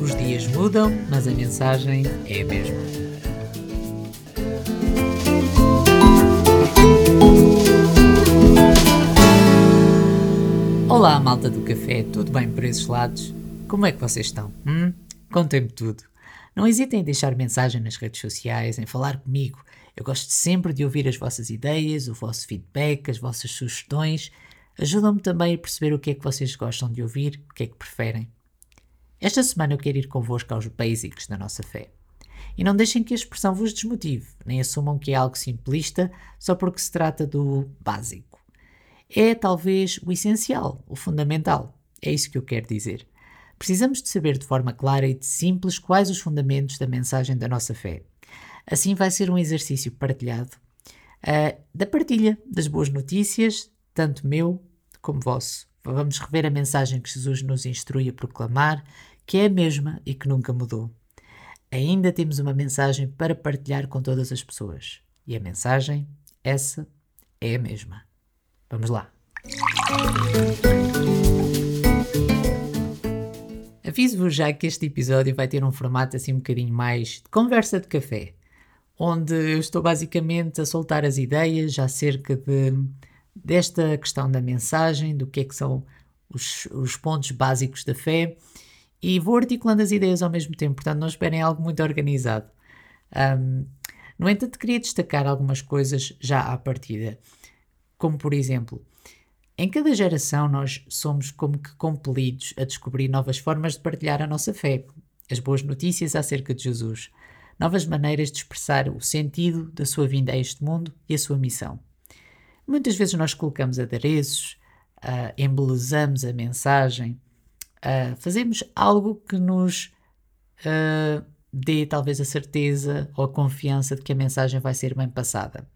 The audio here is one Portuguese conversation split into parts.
Os dias mudam, mas a mensagem é a mesma. Olá, malta do café, tudo bem por esses lados? Como é que vocês estão? Hum? Contem-me tudo. Não hesitem em deixar mensagem nas redes sociais, em falar comigo. Eu gosto sempre de ouvir as vossas ideias, o vosso feedback, as vossas sugestões. Ajudam-me também a perceber o que é que vocês gostam de ouvir, o que é que preferem. Esta semana eu quero ir convosco aos basics da nossa fé. E não deixem que a expressão vos desmotive, nem assumam que é algo simplista só porque se trata do básico. É talvez o essencial, o fundamental. É isso que eu quero dizer. Precisamos de saber de forma clara e simples quais os fundamentos da mensagem da nossa fé. Assim vai ser um exercício partilhado uh, da partilha das boas notícias, tanto meu como vosso. Vamos rever a mensagem que Jesus nos instrui a proclamar, que é a mesma e que nunca mudou. Ainda temos uma mensagem para partilhar com todas as pessoas. E a mensagem, essa, é a mesma. Vamos lá. Aviso-vos já que este episódio vai ter um formato assim um bocadinho mais de conversa de café, onde eu estou basicamente a soltar as ideias acerca de desta questão da mensagem, do que é que são os, os pontos básicos da fé, e vou articulando as ideias ao mesmo tempo, portanto não esperem algo muito organizado. Um, no entanto, queria destacar algumas coisas já à partida, como por exemplo, em cada geração nós somos como que compelidos a descobrir novas formas de partilhar a nossa fé, as boas notícias acerca de Jesus, novas maneiras de expressar o sentido da sua vinda a este mundo e a sua missão. Muitas vezes nós colocamos adereços, uh, embelezamos a mensagem, uh, fazemos algo que nos uh, dê talvez a certeza ou a confiança de que a mensagem vai ser bem passada.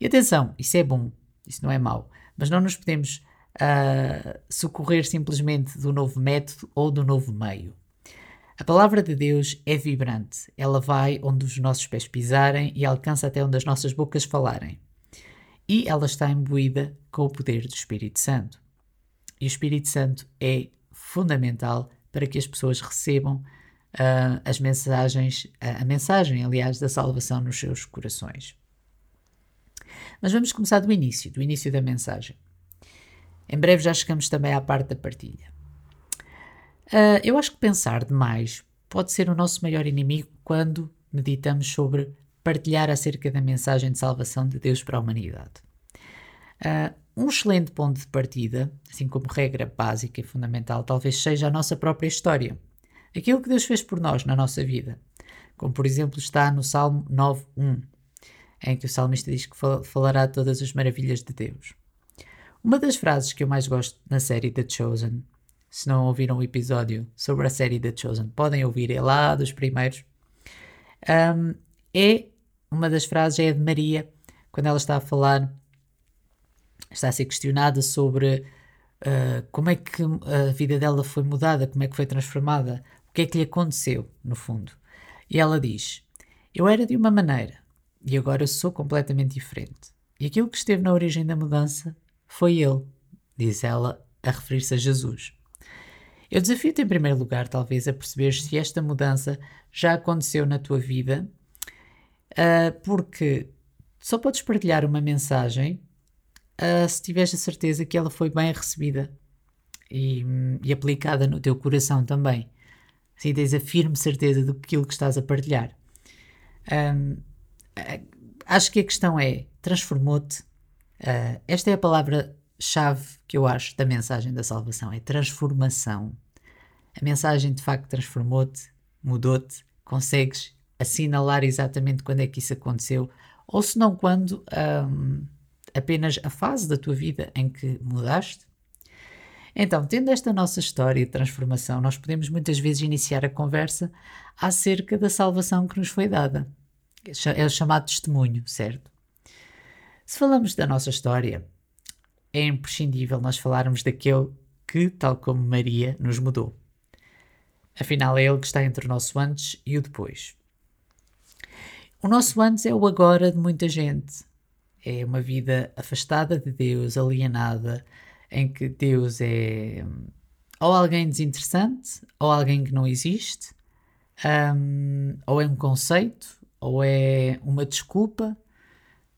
E atenção, isso é bom, isso não é mau, mas não nos podemos uh, socorrer simplesmente do novo método ou do novo meio. A palavra de Deus é vibrante, ela vai onde os nossos pés pisarem e alcança até onde as nossas bocas falarem e ela está imbuída com o poder do Espírito Santo. E o Espírito Santo é fundamental para que as pessoas recebam uh, as mensagens, uh, a mensagem, aliás, da salvação nos seus corações. Mas vamos começar do início, do início da mensagem. Em breve já chegamos também à parte da partilha. Uh, eu acho que pensar demais pode ser o nosso maior inimigo quando meditamos sobre partilhar acerca da mensagem de salvação de Deus para a humanidade. Uh, um excelente ponto de partida, assim como regra básica e fundamental, talvez seja a nossa própria história. Aquilo que Deus fez por nós na nossa vida. Como, por exemplo, está no Salmo 9.1, em que o salmista diz que falará todas as maravilhas de Deus. Uma das frases que eu mais gosto na série The Chosen, se não ouviram o episódio sobre a série The Chosen, podem ouvir, é lá dos primeiros, um, é uma das frases é de Maria, quando ela está a falar, está a ser questionada sobre uh, como é que a vida dela foi mudada, como é que foi transformada, o que é que lhe aconteceu, no fundo. E ela diz: Eu era de uma maneira e agora sou completamente diferente. E aquilo que esteve na origem da mudança foi Ele, diz ela, a referir-se a Jesus. Eu desafio-te, em primeiro lugar, talvez, a perceber se esta mudança já aconteceu na tua vida uh, porque só podes partilhar uma mensagem uh, se tiveres a certeza que ela foi bem recebida e, e aplicada no teu coração também. Assim tens a firme certeza daquilo que estás a partilhar. Um, acho que a questão é: transformou-te? Uh, esta é a palavra-chave que eu acho da mensagem da salvação: é transformação. A mensagem de facto transformou-te, mudou-te, consegues assinalar exatamente quando é que isso aconteceu, ou se não quando um, apenas a fase da tua vida em que mudaste. Então, tendo esta nossa história de transformação, nós podemos muitas vezes iniciar a conversa acerca da salvação que nos foi dada. É o chamado testemunho, certo? Se falamos da nossa história, é imprescindível nós falarmos daquele que, tal como Maria, nos mudou. Afinal, é ele que está entre o nosso antes e o depois. O nosso antes é o agora de muita gente. É uma vida afastada de Deus, alienada, em que Deus é hum, ou alguém desinteressante, ou alguém que não existe, um, ou é um conceito, ou é uma desculpa.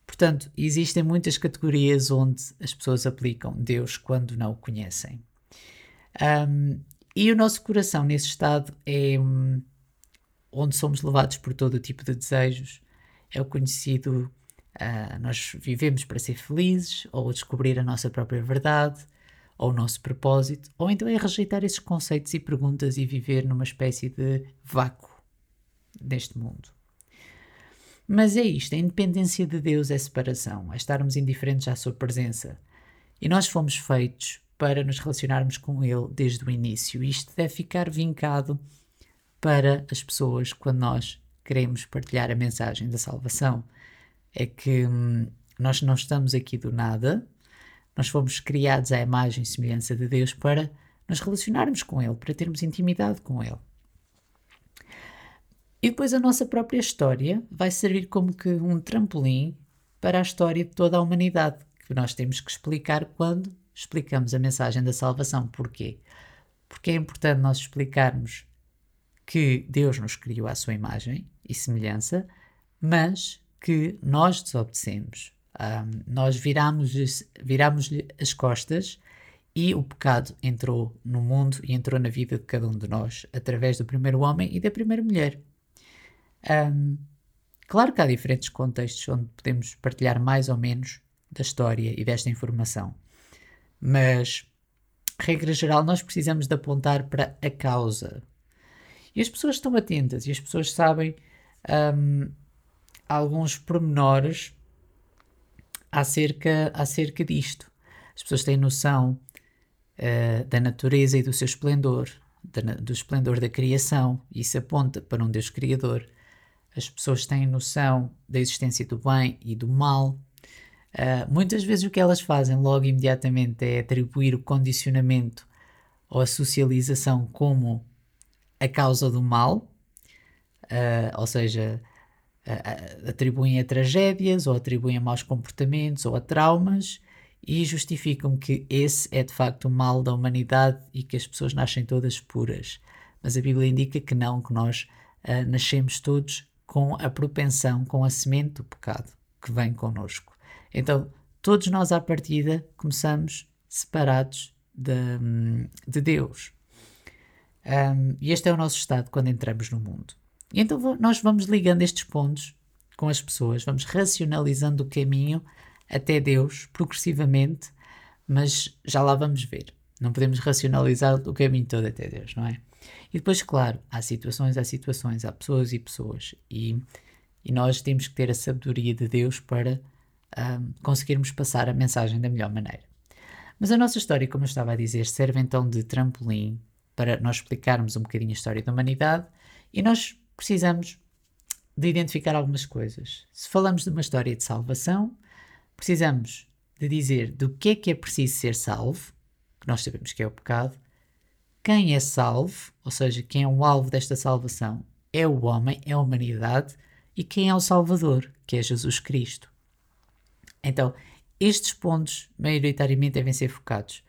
Portanto, existem muitas categorias onde as pessoas aplicam Deus quando não o conhecem. Um, e o nosso coração, nesse estado, é um, onde somos levados por todo o tipo de desejos. É o conhecido, uh, nós vivemos para ser felizes, ou descobrir a nossa própria verdade, ou o nosso propósito, ou então é rejeitar esses conceitos e perguntas e viver numa espécie de vácuo neste mundo. Mas é isto, a independência de Deus é separação, é estarmos indiferentes à sua presença. E nós fomos feitos para nos relacionarmos com Ele desde o início. Isto deve ficar vincado para as pessoas quando nós queremos partilhar a mensagem da salvação. É que hum, nós não estamos aqui do nada, nós fomos criados à imagem e semelhança de Deus para nos relacionarmos com Ele, para termos intimidade com Ele. E depois a nossa própria história vai servir como que um trampolim para a história de toda a humanidade, que nós temos que explicar quando explicamos a mensagem da salvação. Porquê? Porque é importante nós explicarmos que Deus nos criou à sua imagem e semelhança, mas que nós desobedecemos. Um, nós viramos-lhe viramos as costas e o pecado entrou no mundo e entrou na vida de cada um de nós através do primeiro homem e da primeira mulher. Um, claro que há diferentes contextos onde podemos partilhar mais ou menos da história e desta informação, mas, regra geral, nós precisamos de apontar para a causa. E as pessoas estão atentas e as pessoas sabem um, alguns pormenores acerca, acerca disto. As pessoas têm noção uh, da natureza e do seu esplendor, da, do esplendor da criação, e isso aponta para um Deus Criador as pessoas têm noção da existência do bem e do mal. Uh, muitas vezes o que elas fazem logo imediatamente é atribuir o condicionamento ou a socialização como a causa do mal, uh, ou seja, atribuem a tragédias ou atribuem a maus comportamentos ou a traumas e justificam que esse é de facto o mal da humanidade e que as pessoas nascem todas puras. Mas a Bíblia indica que não, que nós nascemos todos com a propensão, com a semente do pecado que vem connosco. Então, todos nós à partida começamos separados de, de Deus. Um, e este é o nosso estado quando entramos no mundo. E então nós vamos ligando estes pontos com as pessoas, vamos racionalizando o caminho até Deus progressivamente, mas já lá vamos ver. Não podemos racionalizar o caminho todo até Deus, não é? E depois, claro, há situações, há situações, há pessoas e pessoas. E, e nós temos que ter a sabedoria de Deus para um, conseguirmos passar a mensagem da melhor maneira. Mas a nossa história, como eu estava a dizer, serve então de trampolim para nós explicarmos um bocadinho a história da humanidade e nós precisamos de identificar algumas coisas. Se falamos de uma história de salvação, precisamos de dizer do que é que é preciso ser salvo, que nós sabemos que é o pecado, quem é salvo, ou seja, quem é o alvo desta salvação, é o homem, é a humanidade, e quem é o Salvador, que é Jesus Cristo. Então, estes pontos maioritariamente devem ser focados,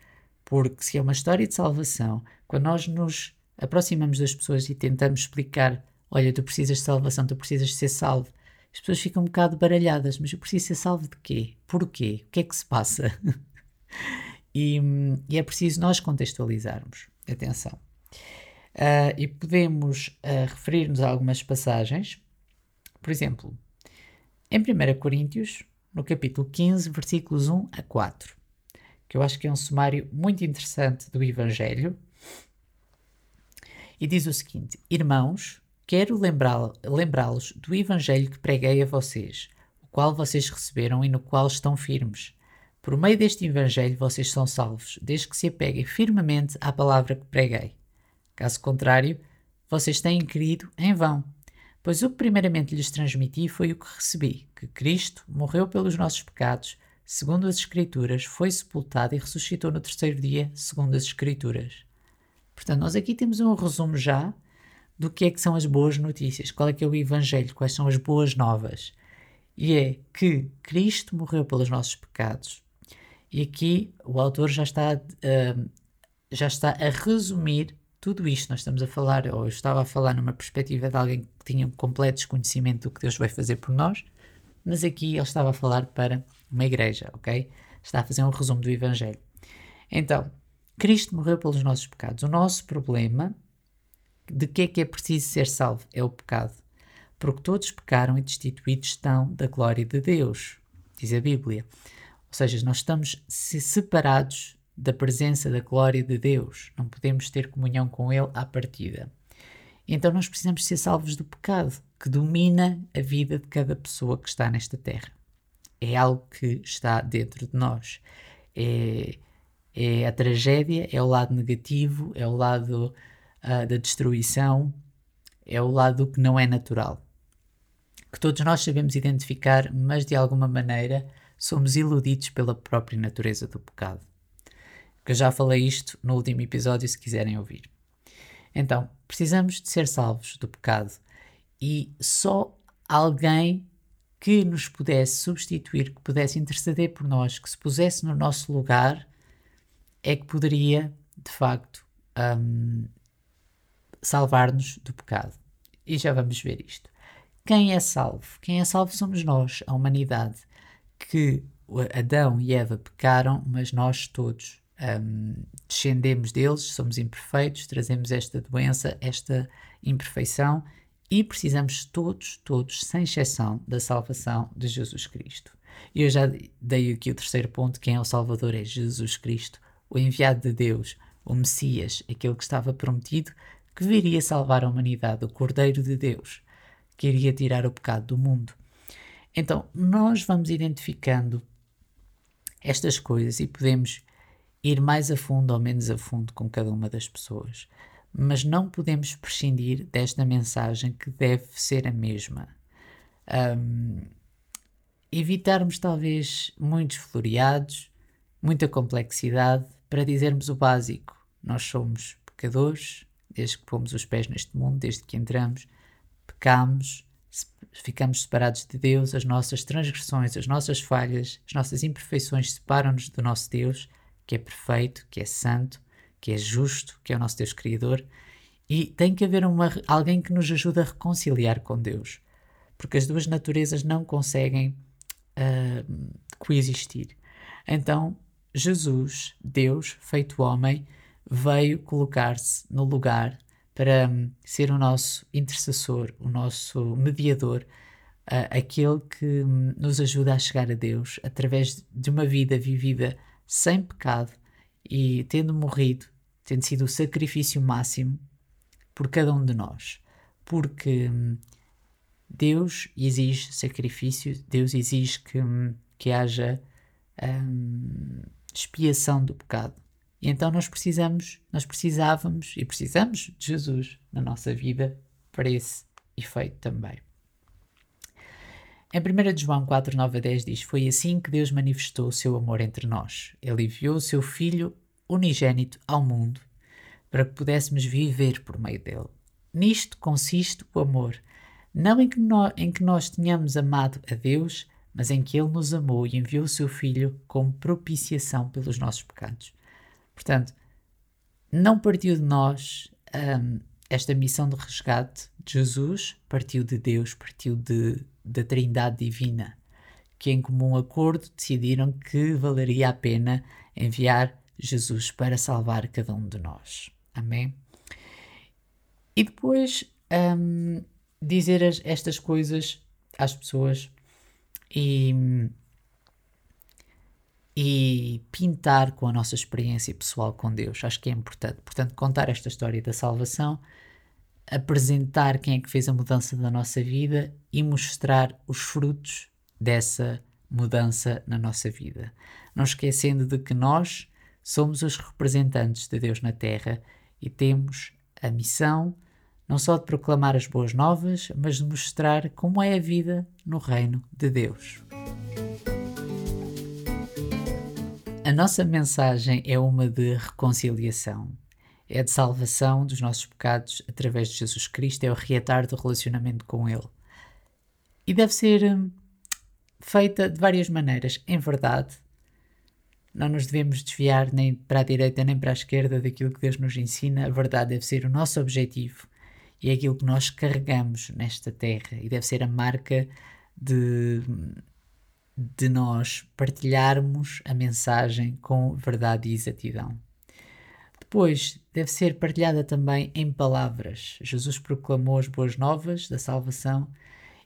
porque se é uma história de salvação, quando nós nos aproximamos das pessoas e tentamos explicar: olha, tu precisas de salvação, tu precisas de ser salvo, as pessoas ficam um bocado baralhadas, mas eu preciso ser salvo de quê? Porquê? O que é que se passa? e, e é preciso nós contextualizarmos. Atenção. Uh, e podemos uh, referir-nos a algumas passagens. Por exemplo, em 1 Coríntios, no capítulo 15, versículos 1 a 4, que eu acho que é um sumário muito interessante do Evangelho. E diz o seguinte: Irmãos, quero lembrá-los do Evangelho que preguei a vocês, o qual vocês receberam e no qual estão firmes por meio deste Evangelho vocês são salvos, desde que se apeguem firmemente à palavra que preguei. Caso contrário, vocês têm crido em vão. Pois o que primeiramente lhes transmiti foi o que recebi: que Cristo morreu pelos nossos pecados, segundo as Escrituras, foi sepultado e ressuscitou no terceiro dia, segundo as Escrituras. Portanto, nós aqui temos um resumo já do que é que são as boas notícias, qual é que é o Evangelho, quais são as boas novas. E é que Cristo morreu pelos nossos pecados, e aqui o autor já está uh, já está a resumir tudo isto. Nós estamos a falar, ou eu estava a falar numa perspectiva de alguém que tinha um completo desconhecimento do que Deus vai fazer por nós, mas aqui ele estava a falar para uma igreja, ok? Está a fazer um resumo do Evangelho. Então, Cristo morreu pelos nossos pecados. O nosso problema de que é que é preciso ser salvo é o pecado. Porque todos pecaram e destituídos estão da glória de Deus, diz a Bíblia. Ou seja, nós estamos separados da presença da glória de Deus. Não podemos ter comunhão com Ele à partida. Então nós precisamos ser salvos do pecado que domina a vida de cada pessoa que está nesta terra. É algo que está dentro de nós. É, é a tragédia, é o lado negativo, é o lado uh, da destruição, é o lado que não é natural. Que todos nós sabemos identificar, mas de alguma maneira somos iludidos pela própria natureza do pecado. Eu já falei isto no último episódio, se quiserem ouvir. Então, precisamos de ser salvos do pecado e só alguém que nos pudesse substituir, que pudesse interceder por nós, que se pusesse no nosso lugar, é que poderia, de facto, um, salvar-nos do pecado. E já vamos ver isto. Quem é salvo? Quem é salvo somos nós, a humanidade, que Adão e Eva pecaram, mas nós todos um, descendemos deles, somos imperfeitos, trazemos esta doença, esta imperfeição e precisamos todos, todos, sem exceção, da salvação de Jesus Cristo. Eu já dei aqui o terceiro ponto: quem é o Salvador é Jesus Cristo, o enviado de Deus, o Messias, aquele que estava prometido que viria salvar a humanidade, o Cordeiro de Deus, que iria tirar o pecado do mundo. Então, nós vamos identificando estas coisas e podemos ir mais a fundo ou menos a fundo com cada uma das pessoas, mas não podemos prescindir desta mensagem que deve ser a mesma. Um, evitarmos, talvez, muitos floreados, muita complexidade, para dizermos o básico: nós somos pecadores, desde que pomos os pés neste mundo, desde que entramos, pecamos, ficamos separados de Deus, as nossas transgressões, as nossas falhas, as nossas imperfeições separam-nos do nosso Deus, que é perfeito, que é santo, que é justo, que é o nosso Deus Criador, e tem que haver uma, alguém que nos ajude a reconciliar com Deus, porque as duas naturezas não conseguem uh, coexistir. Então, Jesus, Deus, feito homem, veio colocar-se no lugar para um, ser o nosso intercessor, o nosso mediador, aquele que um, nos ajuda a chegar a Deus através de uma vida vivida sem pecado e tendo morrido, tendo sido o sacrifício máximo por cada um de nós. Porque um, Deus exige sacrifício, Deus exige que, hum, que haja hum, expiação do pecado. E então nós precisamos, nós precisávamos e precisamos de Jesus na nossa vida para esse efeito também. Em 1 João 4, 9 a 10 diz: Foi assim que Deus manifestou o seu amor entre nós. Ele enviou o seu Filho unigênito ao mundo para que pudéssemos viver por meio dele. Nisto consiste o amor, não em que, nós, em que nós tenhamos amado a Deus, mas em que Ele nos amou e enviou o seu Filho como propiciação pelos nossos pecados. Portanto, não partiu de nós um, esta missão de resgate de Jesus, partiu de Deus, partiu de, da Trindade Divina, que em comum acordo decidiram que valeria a pena enviar Jesus para salvar cada um de nós. Amém? E depois um, dizer as, estas coisas às pessoas e e pintar com a nossa experiência pessoal com Deus. Acho que é importante. Portanto, contar esta história da salvação, apresentar quem é que fez a mudança da nossa vida e mostrar os frutos dessa mudança na nossa vida. Não esquecendo de que nós somos os representantes de Deus na Terra e temos a missão não só de proclamar as boas novas, mas de mostrar como é a vida no reino de Deus. A nossa mensagem é uma de reconciliação. É de salvação dos nossos pecados através de Jesus Cristo, é o reatar do relacionamento com Ele. E deve ser hum, feita de várias maneiras. Em verdade, não nos devemos desviar nem para a direita nem para a esquerda daquilo que Deus nos ensina. A verdade deve ser o nosso objetivo e é aquilo que nós carregamos nesta terra e deve ser a marca de, de nós partilharmos a mensagem com verdade e exatidão. Depois, deve ser partilhada também em palavras. Jesus proclamou as boas novas da salvação.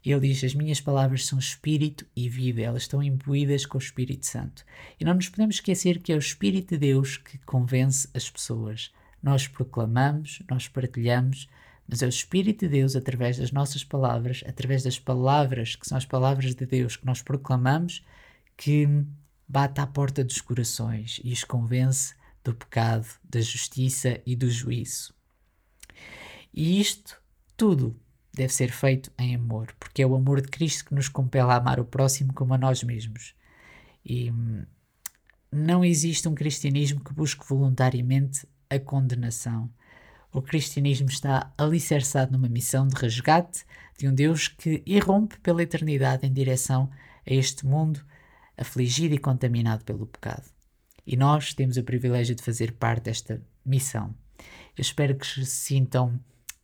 Ele diz: As minhas palavras são espírito e vida, elas estão imbuídas com o Espírito Santo. E não nos podemos esquecer que é o Espírito de Deus que convence as pessoas. Nós proclamamos, nós partilhamos, mas é o Espírito de Deus, através das nossas palavras, através das palavras que são as palavras de Deus que nós proclamamos, que bate à porta dos corações e os convence do pecado, da justiça e do juízo. E isto tudo deve ser feito em amor, porque é o amor de Cristo que nos compela a amar o próximo como a nós mesmos. E hum, não existe um cristianismo que busque voluntariamente a condenação. O cristianismo está alicerçado numa missão de resgate de um Deus que irrompe pela eternidade em direção a este mundo afligido e contaminado pelo pecado. E nós temos o privilégio de fazer parte desta missão. Eu espero que se sintam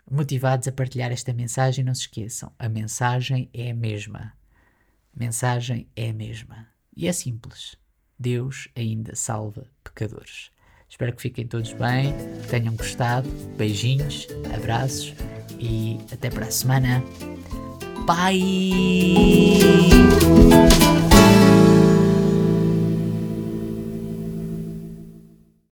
motivados a partilhar esta mensagem. Não se esqueçam, a mensagem é a mesma. A mensagem é a mesma. E é simples. Deus ainda salva pecadores. Espero que fiquem todos bem, tenham gostado. Beijinhos, abraços e até para a semana. Bye!